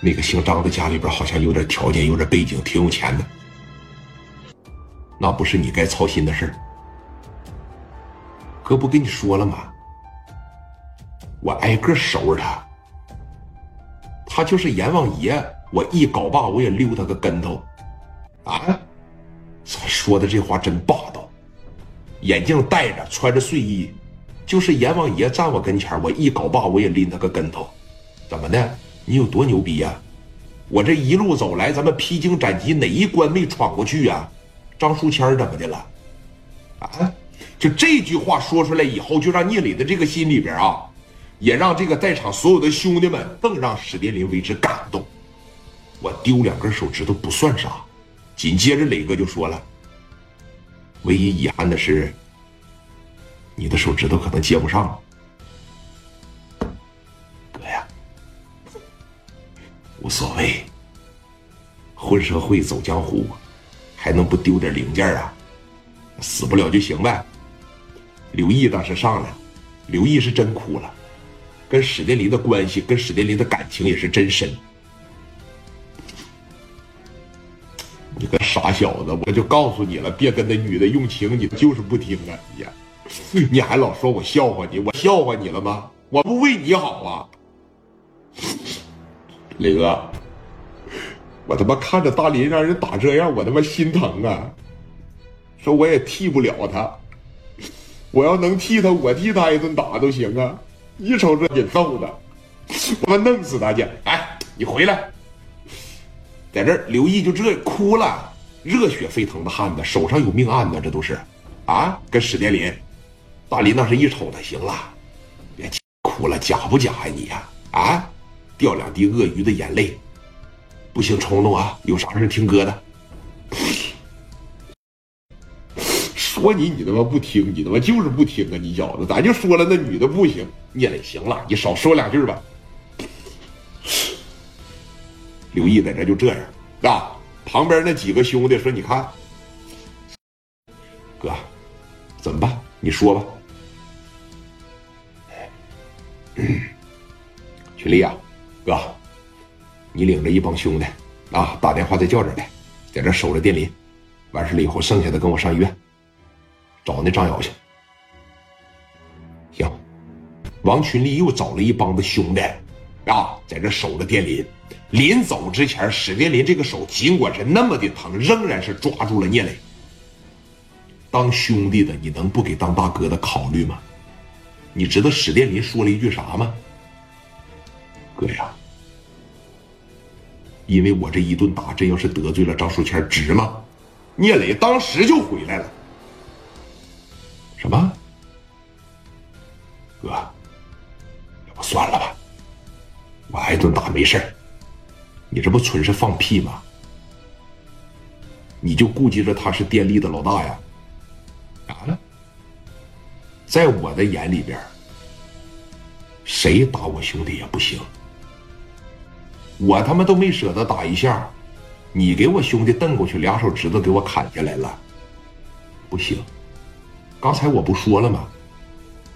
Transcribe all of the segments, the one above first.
那个姓张的家里边好像有点条件，有点背景，挺有钱的。那不是你该操心的事。哥不跟你说了吗？我挨个收拾他。他就是阎王爷，我一镐把我也溜他个跟头。啊！说的这话真霸道。眼镜戴着，穿着睡衣，就是阎王爷站我跟前，我一镐把我也拎他个跟头。怎么的？你有多牛逼呀？我这一路走来，咱们披荆斩棘，哪一关没闯过去呀？张书谦怎么的了？啊！就这句话说出来以后，就让聂磊的这个心里边啊，也让这个在场所有的兄弟们，更让史殿林为之感动。我丢两根手指头不算啥，紧接着磊哥就说了：“唯一遗憾的是，你的手指头可能接不上了。”无所谓，混社会走江湖，还能不丢点零件啊？死不了就行呗。刘毅当时上来，刘毅是真哭了，跟史殿林的关系，跟史殿林的感情也是真深。你个傻小子，我就告诉你了，别跟那女的用情，你就是不听啊！你，你还老说我笑话你，我笑话你了吗？我不为你好啊，磊哥，我他妈看着大林让人打这样，我他妈心疼啊！说我也替不了他。我要能替他，我替他一顿打都行啊！一瞅这给揍的，我弄死他去！哎，你回来，在这，刘毅就这哭了，热血沸腾的汉子，手上有命案呢，这都是，啊，跟史殿林，大林那是一瞅他，行了，别哭了，假不假呀你呀？啊，掉两滴鳄鱼的眼泪，不行冲动啊！有啥事听哥的。说你，你他妈不听，你他妈就是不听啊！你小子，咱就说了，那女的不行，聂磊行了，你少说两句吧。刘毅在这就这样啊，旁边那几个兄弟说：“你看，哥，怎么办？你说吧。”群力啊，哥，你领着一帮兄弟啊，打电话再叫这来，在这守着电林，完事了以后，剩下的跟我上医院。找那张瑶去。行，王群力又找了一帮子兄弟，啊，在这守着电林。临走之前，史殿林这个手尽管是那么的疼，仍然是抓住了聂磊。当兄弟的，你能不给当大哥的考虑吗？你知道史殿林说了一句啥吗？哥呀，因为我这一顿打，真要是得罪了张书谦，值吗？聂磊当时就回来了。什么，哥？要不算了吧，我挨顿打没事你这不纯是放屁吗？你就顾及着他是电力的老大呀？咋了？在我的眼里边，谁打我兄弟也不行。我他妈都没舍得打一下，你给我兄弟瞪过去，俩手指头给我砍下来了，不行。刚才我不说了吗？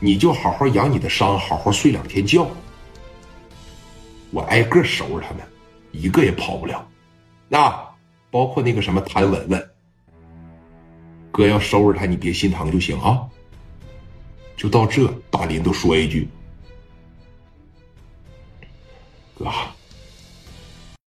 你就好好养你的伤，好好睡两天觉。我挨个收拾他们，一个也跑不了。那包括那个什么谭文文，哥要收拾他，你别心疼就行啊。就到这，大林都说一句：“哥。”